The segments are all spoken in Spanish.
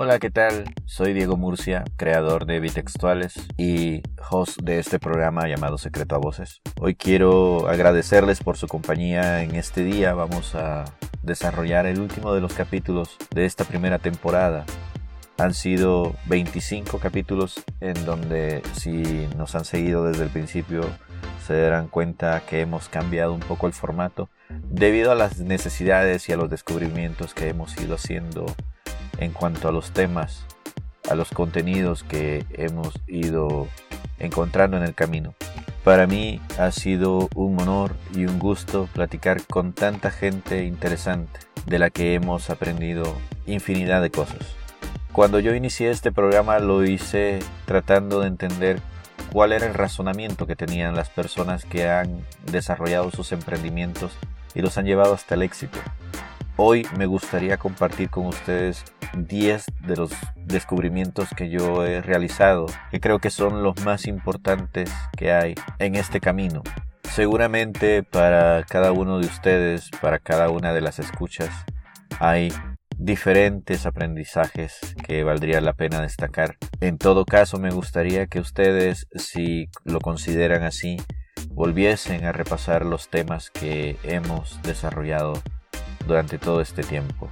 Hola, ¿qué tal? Soy Diego Murcia, creador de Bitextuales y host de este programa llamado Secreto a Voces. Hoy quiero agradecerles por su compañía en este día. Vamos a desarrollar el último de los capítulos de esta primera temporada. Han sido 25 capítulos en donde si nos han seguido desde el principio se darán cuenta que hemos cambiado un poco el formato debido a las necesidades y a los descubrimientos que hemos ido haciendo en cuanto a los temas, a los contenidos que hemos ido encontrando en el camino. Para mí ha sido un honor y un gusto platicar con tanta gente interesante de la que hemos aprendido infinidad de cosas. Cuando yo inicié este programa lo hice tratando de entender cuál era el razonamiento que tenían las personas que han desarrollado sus emprendimientos y los han llevado hasta el éxito. Hoy me gustaría compartir con ustedes 10 de los descubrimientos que yo he realizado, que creo que son los más importantes que hay en este camino. Seguramente para cada uno de ustedes, para cada una de las escuchas, hay diferentes aprendizajes que valdría la pena destacar. En todo caso, me gustaría que ustedes, si lo consideran así, volviesen a repasar los temas que hemos desarrollado durante todo este tiempo.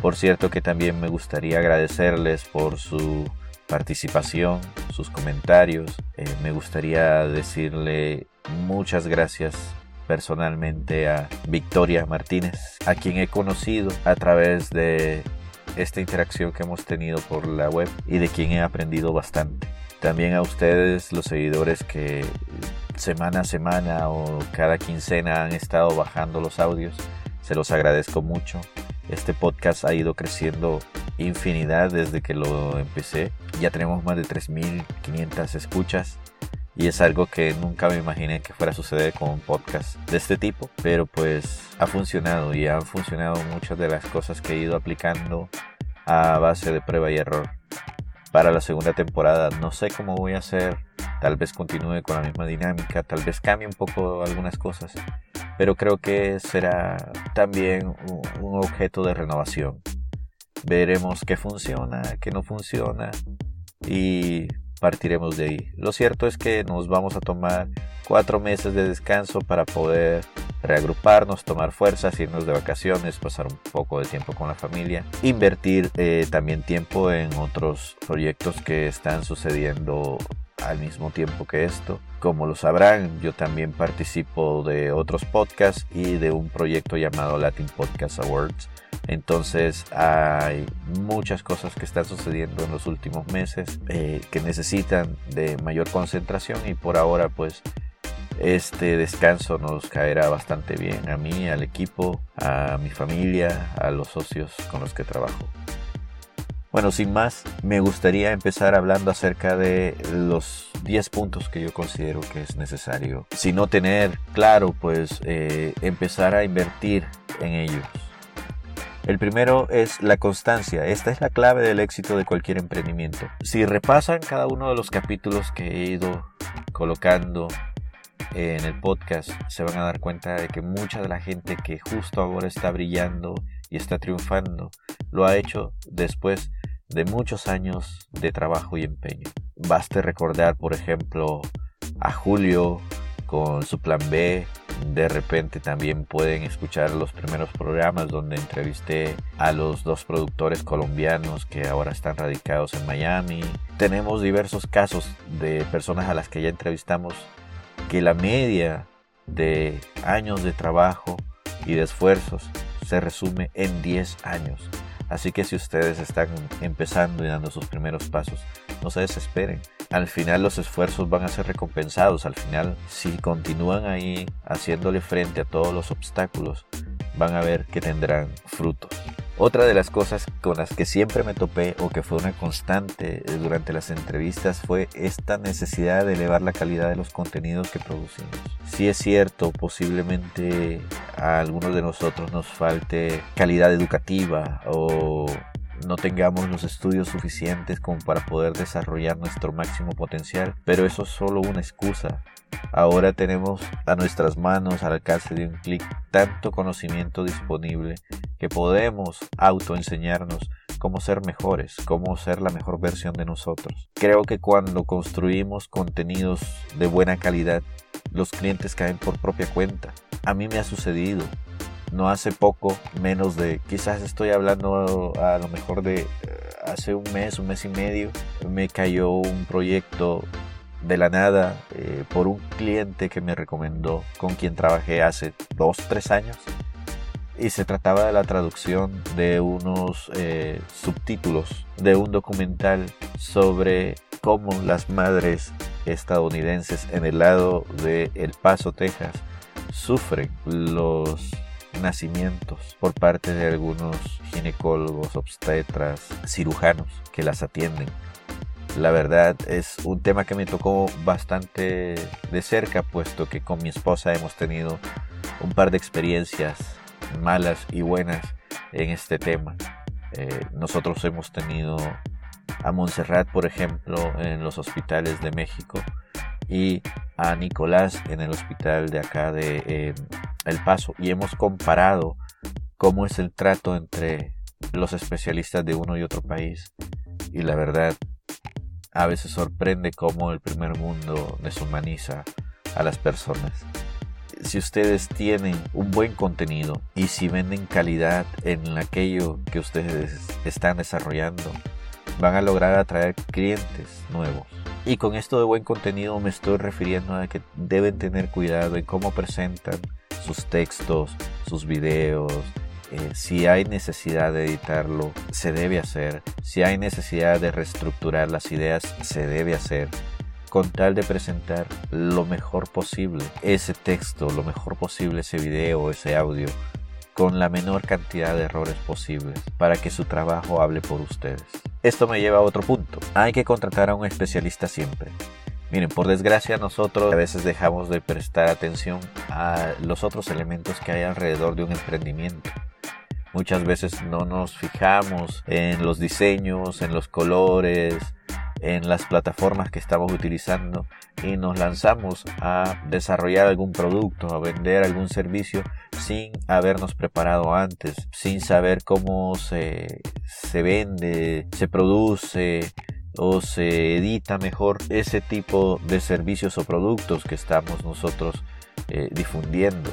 Por cierto que también me gustaría agradecerles por su participación, sus comentarios. Eh, me gustaría decirle muchas gracias personalmente a Victoria Martínez, a quien he conocido a través de esta interacción que hemos tenido por la web y de quien he aprendido bastante. También a ustedes, los seguidores que semana a semana o cada quincena han estado bajando los audios, se los agradezco mucho. Este podcast ha ido creciendo infinidad desde que lo empecé. Ya tenemos más de 3.500 escuchas y es algo que nunca me imaginé que fuera a suceder con un podcast de este tipo. Pero pues ha funcionado y han funcionado muchas de las cosas que he ido aplicando a base de prueba y error. Para la segunda temporada no sé cómo voy a hacer. Tal vez continúe con la misma dinámica, tal vez cambie un poco algunas cosas pero creo que será también un objeto de renovación. Veremos qué funciona, qué no funciona y partiremos de ahí. Lo cierto es que nos vamos a tomar cuatro meses de descanso para poder reagruparnos, tomar fuerzas, irnos de vacaciones, pasar un poco de tiempo con la familia, invertir eh, también tiempo en otros proyectos que están sucediendo al mismo tiempo que esto. Como lo sabrán, yo también participo de otros podcasts y de un proyecto llamado Latin Podcast Awards. Entonces hay muchas cosas que están sucediendo en los últimos meses eh, que necesitan de mayor concentración y por ahora pues este descanso nos caerá bastante bien a mí, al equipo, a mi familia, a los socios con los que trabajo. Bueno, sin más, me gustaría empezar hablando acerca de los 10 puntos que yo considero que es necesario. Si no tener claro, pues eh, empezar a invertir en ellos. El primero es la constancia. Esta es la clave del éxito de cualquier emprendimiento. Si repasan cada uno de los capítulos que he ido colocando en el podcast, se van a dar cuenta de que mucha de la gente que justo ahora está brillando y está triunfando, lo ha hecho después de muchos años de trabajo y empeño. Baste recordar, por ejemplo, a Julio con su plan B. De repente también pueden escuchar los primeros programas donde entrevisté a los dos productores colombianos que ahora están radicados en Miami. Tenemos diversos casos de personas a las que ya entrevistamos que la media de años de trabajo y de esfuerzos se resume en 10 años. Así que si ustedes están empezando y dando sus primeros pasos, no se desesperen. Al final los esfuerzos van a ser recompensados. Al final, si continúan ahí haciéndole frente a todos los obstáculos, van a ver que tendrán frutos. Otra de las cosas con las que siempre me topé o que fue una constante durante las entrevistas fue esta necesidad de elevar la calidad de los contenidos que producimos. Si es cierto, posiblemente a algunos de nosotros nos falte calidad educativa o no tengamos los estudios suficientes como para poder desarrollar nuestro máximo potencial, pero eso es solo una excusa. Ahora tenemos a nuestras manos, al alcance de un clic, tanto conocimiento disponible que podemos autoenseñarnos cómo ser mejores, cómo ser la mejor versión de nosotros. Creo que cuando construimos contenidos de buena calidad, los clientes caen por propia cuenta. A mí me ha sucedido. No hace poco, menos de, quizás estoy hablando a lo mejor de eh, hace un mes, un mes y medio, me cayó un proyecto de la nada eh, por un cliente que me recomendó, con quien trabajé hace dos, tres años. Y se trataba de la traducción de unos eh, subtítulos de un documental sobre cómo las madres estadounidenses en el lado de El Paso, Texas, sufren los nacimientos por parte de algunos ginecólogos, obstetras, cirujanos que las atienden la verdad es un tema que me tocó bastante de cerca, puesto que con mi esposa hemos tenido un par de experiencias malas y buenas en este tema. Eh, nosotros hemos tenido a Montserrat, por ejemplo, en los hospitales de México y a Nicolás en el hospital de acá de eh, El Paso y hemos comparado cómo es el trato entre los especialistas de uno y otro país y la verdad a veces sorprende cómo el primer mundo deshumaniza a las personas. Si ustedes tienen un buen contenido y si venden calidad en aquello que ustedes están desarrollando, van a lograr atraer clientes nuevos. Y con esto de buen contenido me estoy refiriendo a que deben tener cuidado en cómo presentan sus textos, sus videos, eh, si hay necesidad de editarlo, se debe hacer. Si hay necesidad de reestructurar las ideas, se debe hacer con tal de presentar lo mejor posible ese texto, lo mejor posible ese video, ese audio, con la menor cantidad de errores posibles para que su trabajo hable por ustedes. Esto me lleva a otro punto. Hay que contratar a un especialista siempre. Miren, por desgracia nosotros a veces dejamos de prestar atención a los otros elementos que hay alrededor de un emprendimiento. Muchas veces no nos fijamos en los diseños, en los colores, en las plataformas que estamos utilizando y nos lanzamos a desarrollar algún producto, a vender algún servicio sin habernos preparado antes, sin saber cómo se, se vende, se produce o se edita mejor ese tipo de servicios o productos que estamos nosotros eh, difundiendo.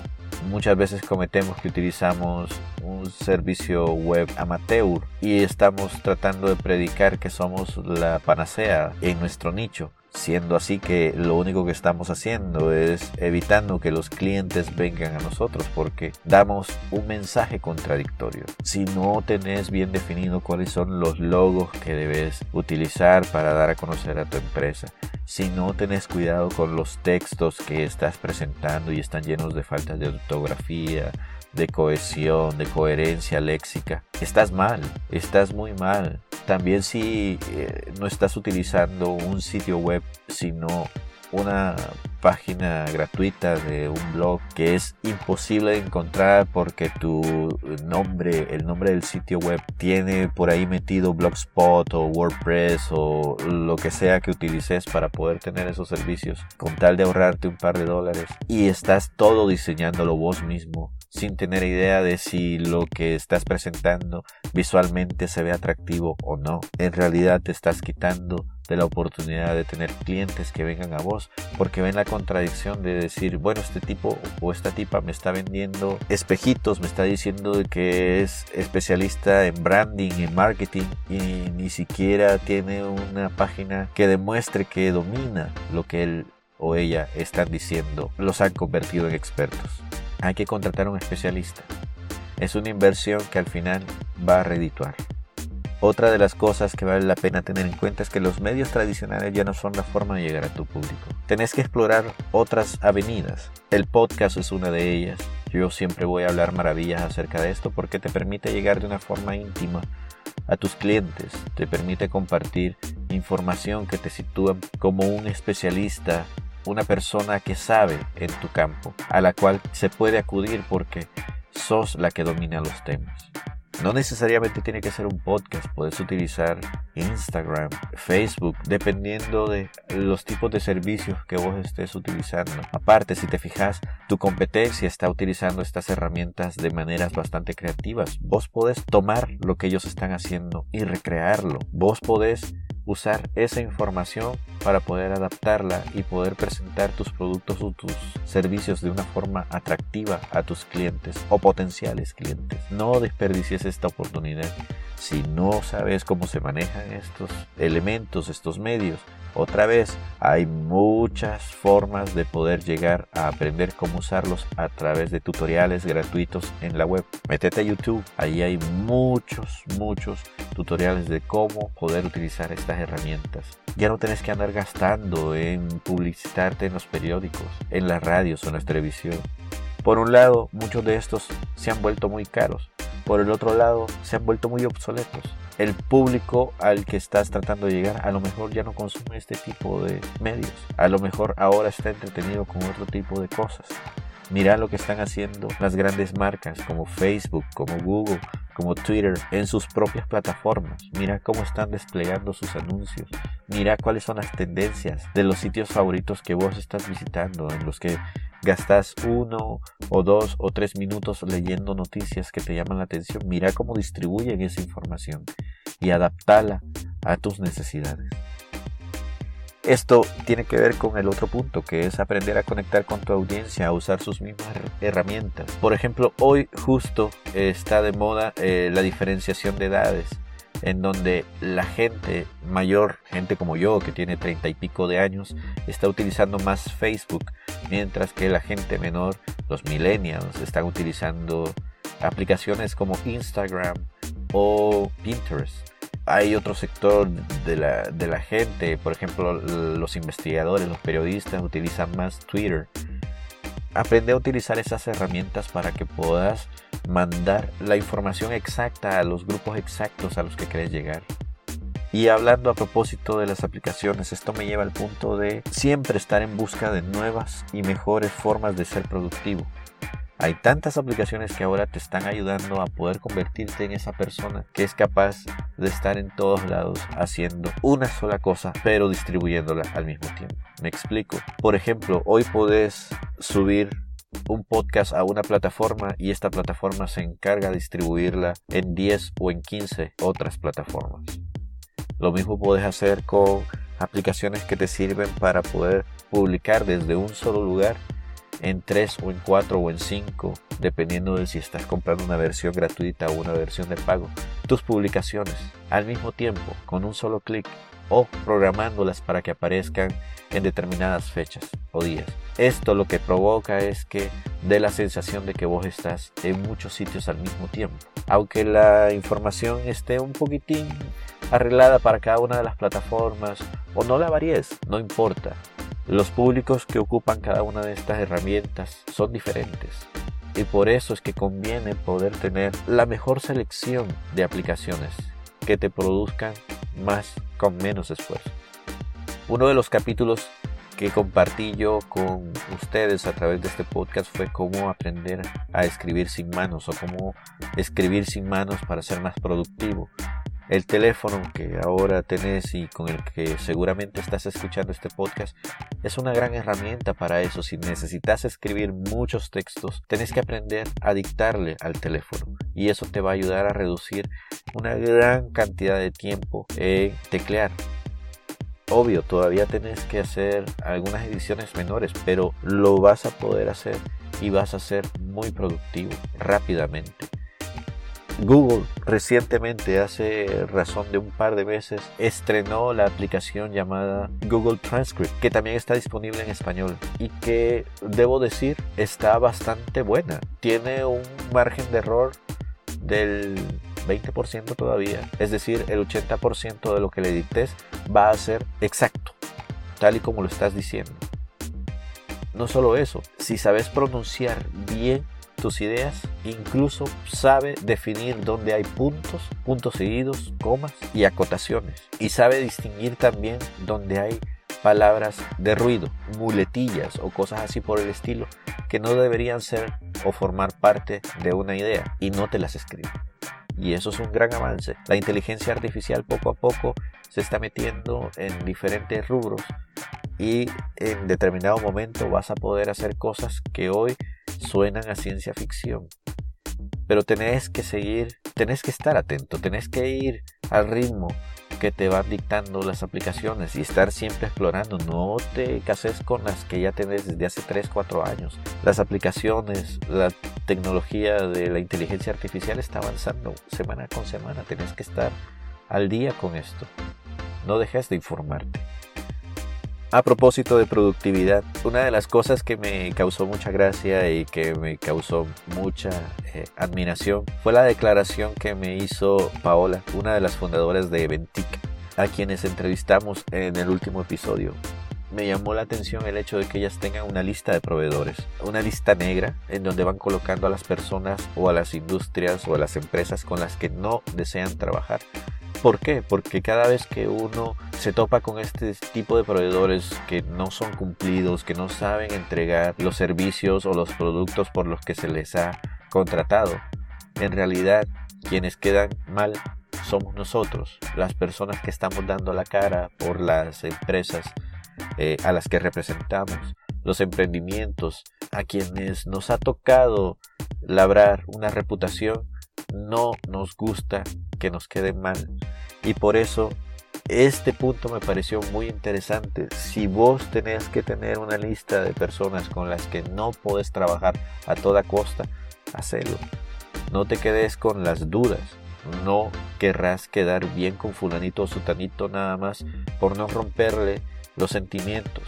Muchas veces cometemos que utilizamos un servicio web amateur y estamos tratando de predicar que somos la panacea en nuestro nicho siendo así que lo único que estamos haciendo es evitando que los clientes vengan a nosotros porque damos un mensaje contradictorio. Si no tenés bien definido cuáles son los logos que debes utilizar para dar a conocer a tu empresa, si no tenés cuidado con los textos que estás presentando y están llenos de faltas de ortografía, de cohesión, de coherencia léxica, estás mal, estás muy mal. También si eh, no estás utilizando un sitio web, sino una página gratuita de un blog que es imposible encontrar porque tu nombre, el nombre del sitio web tiene por ahí metido Blogspot o WordPress o lo que sea que utilices para poder tener esos servicios. Con tal de ahorrarte un par de dólares y estás todo diseñándolo vos mismo sin tener idea de si lo que estás presentando visualmente se ve atractivo o no. En realidad te estás quitando de la oportunidad de tener clientes que vengan a vos porque ven la contradicción de decir bueno este tipo o esta tipa me está vendiendo espejitos me está diciendo que es especialista en branding en marketing y ni siquiera tiene una página que demuestre que domina lo que él o ella están diciendo los han convertido en expertos hay que contratar a un especialista. Es una inversión que al final va a redituar. Otra de las cosas que vale la pena tener en cuenta es que los medios tradicionales ya no son la forma de llegar a tu público. Tenés que explorar otras avenidas. El podcast es una de ellas. Yo siempre voy a hablar maravillas acerca de esto porque te permite llegar de una forma íntima a tus clientes, te permite compartir información que te sitúa como un especialista una persona que sabe en tu campo, a la cual se puede acudir porque sos la que domina los temas. No necesariamente tiene que ser un podcast, puedes utilizar Instagram, Facebook, dependiendo de los tipos de servicios que vos estés utilizando. Aparte, si te fijas, tu competencia está utilizando estas herramientas de maneras bastante creativas. Vos podés tomar lo que ellos están haciendo y recrearlo. Vos podés usar esa información para poder adaptarla y poder presentar tus productos o tus servicios de una forma atractiva a tus clientes o potenciales clientes. No desperdicies esta oportunidad. Si no sabes cómo se manejan estos elementos, estos medios, otra vez, hay muchas formas de poder llegar a aprender cómo usarlos a través de tutoriales gratuitos en la web. Métete a YouTube, ahí hay muchos, muchos tutoriales de cómo poder utilizar estas herramientas. Ya no tenés que andar gastando en publicitarte en los periódicos, en las radios o en la televisión. Por un lado, muchos de estos se han vuelto muy caros. Por el otro lado, se han vuelto muy obsoletos el público al que estás tratando de llegar a lo mejor ya no consume este tipo de medios. A lo mejor ahora está entretenido con otro tipo de cosas. Mira lo que están haciendo las grandes marcas como Facebook, como Google, como Twitter en sus propias plataformas. Mira cómo están desplegando sus anuncios. Mira cuáles son las tendencias de los sitios favoritos que vos estás visitando, en los que gastas uno o dos o tres minutos leyendo noticias que te llaman la atención. Mira cómo distribuyen esa información y adaptala a tus necesidades. Esto tiene que ver con el otro punto, que es aprender a conectar con tu audiencia, a usar sus mismas herramientas. Por ejemplo, hoy justo está de moda eh, la diferenciación de edades, en donde la gente mayor, gente como yo, que tiene treinta y pico de años, está utilizando más Facebook, mientras que la gente menor, los millennials, están utilizando aplicaciones como Instagram o Pinterest hay otro sector de la, de la, gente, por ejemplo los investigadores, los periodistas utilizan más Twitter. Aprende a utilizar esas herramientas para que puedas mandar la información exacta a los grupos exactos a los que quieres llegar. Y hablando a propósito de las aplicaciones, esto me lleva al punto de siempre estar en busca de nuevas y mejores formas de ser productivo. Hay tantas aplicaciones que ahora te están ayudando a poder convertirte en esa persona que es capaz de estar en todos lados haciendo una sola cosa, pero distribuyéndola al mismo tiempo. Me explico. Por ejemplo, hoy puedes subir un podcast a una plataforma y esta plataforma se encarga de distribuirla en 10 o en 15 otras plataformas. Lo mismo puedes hacer con aplicaciones que te sirven para poder publicar desde un solo lugar en 3 o en 4 o en 5, dependiendo de si estás comprando una versión gratuita o una versión de pago, tus publicaciones al mismo tiempo con un solo clic o programándolas para que aparezcan en determinadas fechas o días. Esto lo que provoca es que dé la sensación de que vos estás en muchos sitios al mismo tiempo. Aunque la información esté un poquitín arreglada para cada una de las plataformas o no la varíes, no importa. Los públicos que ocupan cada una de estas herramientas son diferentes y por eso es que conviene poder tener la mejor selección de aplicaciones que te produzcan más con menos esfuerzo. Uno de los capítulos que compartí yo con ustedes a través de este podcast fue cómo aprender a escribir sin manos o cómo escribir sin manos para ser más productivo el teléfono que ahora tenés y con el que seguramente estás escuchando este podcast es una gran herramienta para eso. Si necesitas escribir muchos textos, tenés que aprender a dictarle al teléfono y eso te va a ayudar a reducir una gran cantidad de tiempo en teclear. Obvio, todavía tenés que hacer algunas ediciones menores, pero lo vas a poder hacer y vas a ser muy productivo rápidamente. Google recientemente, hace razón de un par de meses, estrenó la aplicación llamada Google Transcript, que también está disponible en español y que, debo decir, está bastante buena. Tiene un margen de error del 20% todavía, es decir, el 80% de lo que le dictes va a ser exacto, tal y como lo estás diciendo. No solo eso, si sabes pronunciar bien tus ideas, incluso sabe definir dónde hay puntos, puntos seguidos, comas y acotaciones. Y sabe distinguir también dónde hay palabras de ruido, muletillas o cosas así por el estilo que no deberían ser o formar parte de una idea y no te las escribe. y eso es un gran avance. La inteligencia artificial poco a poco se está metiendo en diferentes rubros y en determinado momento vas a poder hacer cosas que hoy suenan a ciencia ficción. Pero tenés que seguir, tenés que estar atento, tenés que ir al ritmo que te van dictando las aplicaciones y estar siempre explorando. No te cases con las que ya tenés desde hace 3, 4 años. Las aplicaciones, la tecnología de la inteligencia artificial está avanzando semana con semana. Tenés que estar al día con esto. No dejes de informarte. A propósito de productividad, una de las cosas que me causó mucha gracia y que me causó mucha eh, admiración fue la declaración que me hizo Paola, una de las fundadoras de Eventic, a quienes entrevistamos en el último episodio. Me llamó la atención el hecho de que ellas tengan una lista de proveedores, una lista negra en donde van colocando a las personas o a las industrias o a las empresas con las que no desean trabajar ¿Por qué? Porque cada vez que uno se topa con este tipo de proveedores que no son cumplidos, que no saben entregar los servicios o los productos por los que se les ha contratado, en realidad quienes quedan mal somos nosotros, las personas que estamos dando la cara por las empresas eh, a las que representamos, los emprendimientos, a quienes nos ha tocado labrar una reputación, no nos gusta que nos quede mal. Y por eso este punto me pareció muy interesante. Si vos tenés que tener una lista de personas con las que no podés trabajar a toda costa, hacelo. No te quedes con las dudas. No querrás quedar bien con fulanito o sutanito nada más por no romperle los sentimientos.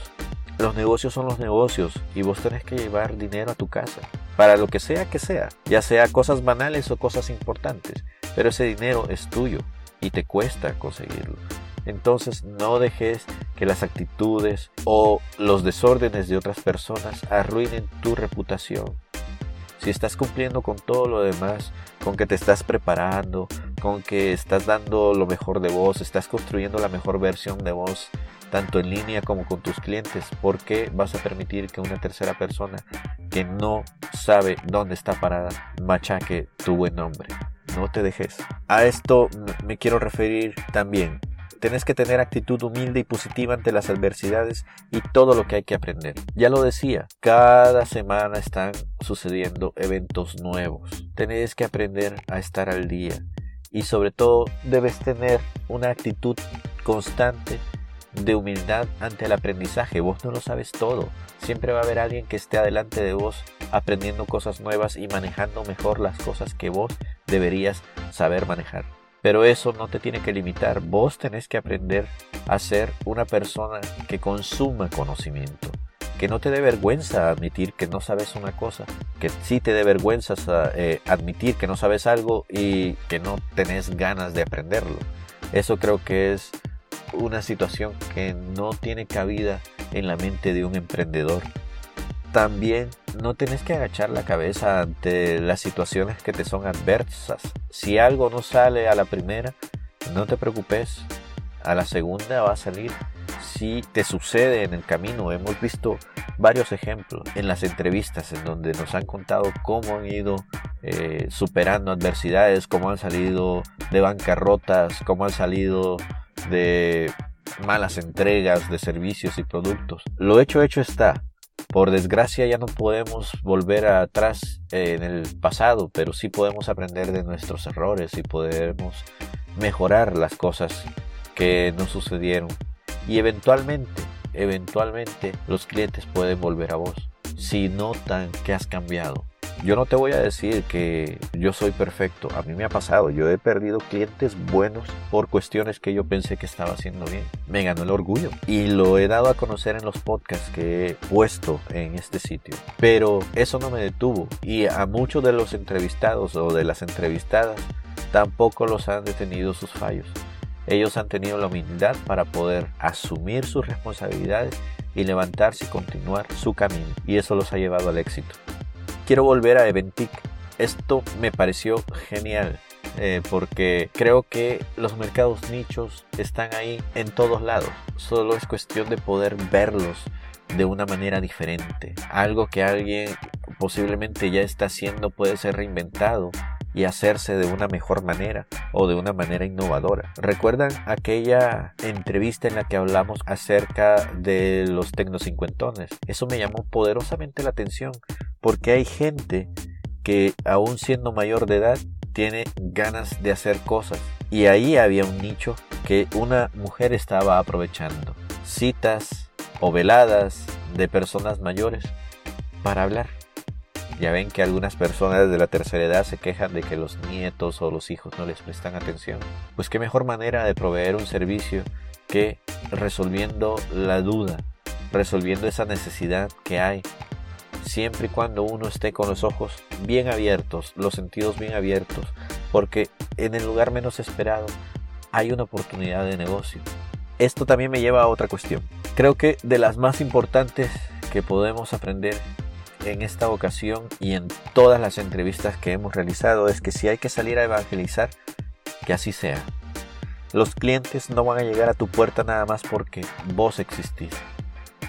Los negocios son los negocios y vos tenés que llevar dinero a tu casa, para lo que sea que sea, ya sea cosas banales o cosas importantes, pero ese dinero es tuyo y te cuesta conseguirlo. Entonces no dejes que las actitudes o los desórdenes de otras personas arruinen tu reputación. Si estás cumpliendo con todo lo demás, con que te estás preparando, con que estás dando lo mejor de vos, estás construyendo la mejor versión de vos, tanto en línea como con tus clientes. ¿Por qué vas a permitir que una tercera persona que no sabe dónde está parada machaque tu buen nombre? No te dejes. A esto me quiero referir también. Tienes que tener actitud humilde y positiva ante las adversidades y todo lo que hay que aprender. Ya lo decía, cada semana están sucediendo eventos nuevos. Tenés que aprender a estar al día y sobre todo debes tener una actitud constante de humildad ante el aprendizaje. Vos no lo sabes todo. Siempre va a haber alguien que esté adelante de vos aprendiendo cosas nuevas y manejando mejor las cosas que vos deberías saber manejar. Pero eso no te tiene que limitar. Vos tenés que aprender a ser una persona que consuma conocimiento. Que no te dé vergüenza admitir que no sabes una cosa. Que sí te dé vergüenza eh, admitir que no sabes algo y que no tenés ganas de aprenderlo. Eso creo que es una situación que no tiene cabida en la mente de un emprendedor. También no tienes que agachar la cabeza ante las situaciones que te son adversas. Si algo no sale a la primera, no te preocupes. A la segunda va a salir. Si te sucede en el camino, hemos visto varios ejemplos en las entrevistas en donde nos han contado cómo han ido eh, superando adversidades, cómo han salido de bancarrotas, cómo han salido de malas entregas de servicios y productos. Lo hecho hecho está. Por desgracia ya no podemos volver atrás en el pasado, pero sí podemos aprender de nuestros errores y podemos mejorar las cosas que nos sucedieron. Y eventualmente, eventualmente los clientes pueden volver a vos si notan que has cambiado. Yo no te voy a decir que yo soy perfecto. A mí me ha pasado. Yo he perdido clientes buenos por cuestiones que yo pensé que estaba haciendo bien. Me ganó el orgullo y lo he dado a conocer en los podcasts que he puesto en este sitio. Pero eso no me detuvo y a muchos de los entrevistados o de las entrevistadas tampoco los han detenido sus fallos. Ellos han tenido la humildad para poder asumir sus responsabilidades y levantarse y continuar su camino. Y eso los ha llevado al éxito quiero volver a Eventic. Esto me pareció genial. Eh, porque creo que los mercados nichos están ahí en todos lados. Solo es cuestión de poder verlos de una manera diferente. Algo que alguien posiblemente ya está haciendo puede ser reinventado y hacerse de una mejor manera o de una manera innovadora. ¿Recuerdan aquella entrevista en la que hablamos acerca de los tecnocincuentones? Eso me llamó poderosamente la atención porque hay gente que aún siendo mayor de edad tiene ganas de hacer cosas y ahí había un nicho que una mujer estaba aprovechando. Citas o veladas de personas mayores para hablar. Ya ven que algunas personas de la tercera edad se quejan de que los nietos o los hijos no les prestan atención. Pues qué mejor manera de proveer un servicio que resolviendo la duda, resolviendo esa necesidad que hay, siempre y cuando uno esté con los ojos bien abiertos, los sentidos bien abiertos, porque en el lugar menos esperado hay una oportunidad de negocio. Esto también me lleva a otra cuestión. Creo que de las más importantes que podemos aprender en esta ocasión y en todas las entrevistas que hemos realizado es que si hay que salir a evangelizar, que así sea. Los clientes no van a llegar a tu puerta nada más porque vos existís.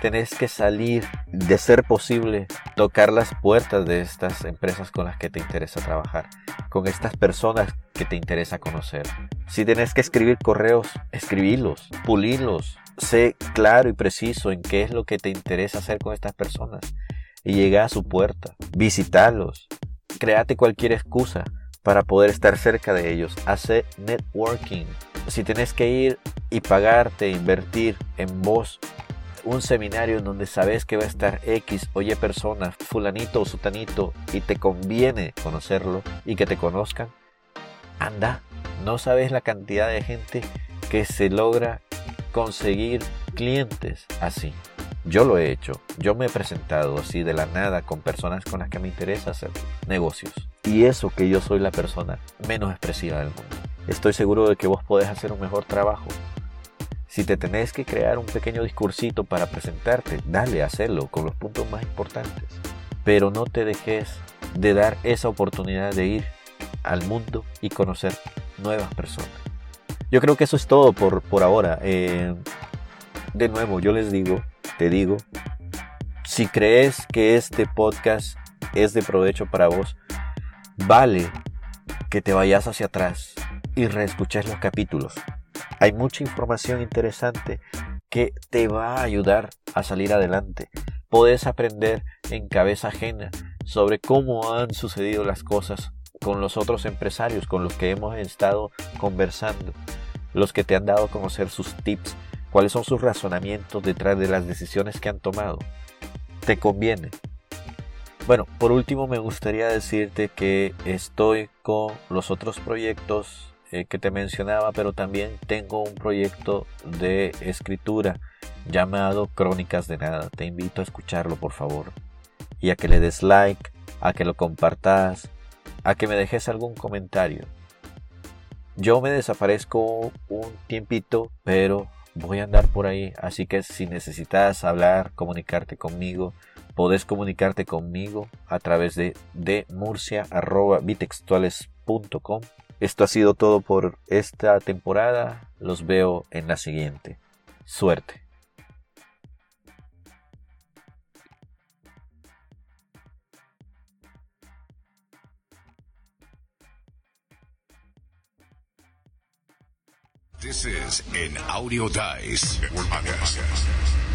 Tenés que salir, de ser posible, tocar las puertas de estas empresas con las que te interesa trabajar, con estas personas que te interesa conocer. Si tenés que escribir correos, escribirlos, pulirlos, sé claro y preciso en qué es lo que te interesa hacer con estas personas y llega a su puerta. Visitarlos. Créate cualquier excusa para poder estar cerca de ellos. Hace networking. Si tienes que ir y pagarte, invertir en vos un seminario en donde sabes que va a estar X o Y persona, fulanito o sutanito, y te conviene conocerlo y que te conozcan, anda. No sabes la cantidad de gente que se logra conseguir clientes así. Yo lo he hecho. Yo me he presentado así de la nada con personas con las que me interesa hacer negocios. Y eso que yo soy la persona menos expresiva del mundo. Estoy seguro de que vos podés hacer un mejor trabajo. Si te tenés que crear un pequeño discursito para presentarte, dale, hacerlo con los puntos más importantes. Pero no te dejes de dar esa oportunidad de ir al mundo y conocer nuevas personas. Yo creo que eso es todo por, por ahora. Eh, de nuevo, yo les digo, te digo, si crees que este podcast es de provecho para vos, vale que te vayas hacia atrás y reescuches los capítulos. Hay mucha información interesante que te va a ayudar a salir adelante. Puedes aprender en cabeza ajena sobre cómo han sucedido las cosas con los otros empresarios con los que hemos estado conversando, los que te han dado a conocer sus tips cuáles son sus razonamientos detrás de las decisiones que han tomado. ¿Te conviene? Bueno, por último me gustaría decirte que estoy con los otros proyectos eh, que te mencionaba, pero también tengo un proyecto de escritura llamado Crónicas de Nada. Te invito a escucharlo, por favor. Y a que le des like, a que lo compartas, a que me dejes algún comentario. Yo me desaparezco un tiempito, pero voy a andar por ahí, así que si necesitas hablar, comunicarte conmigo, podés comunicarte conmigo a través de, de murcia.bitextuales.com. Esto ha sido todo por esta temporada, los veo en la siguiente. Suerte. This is an Audio Dice Podcast.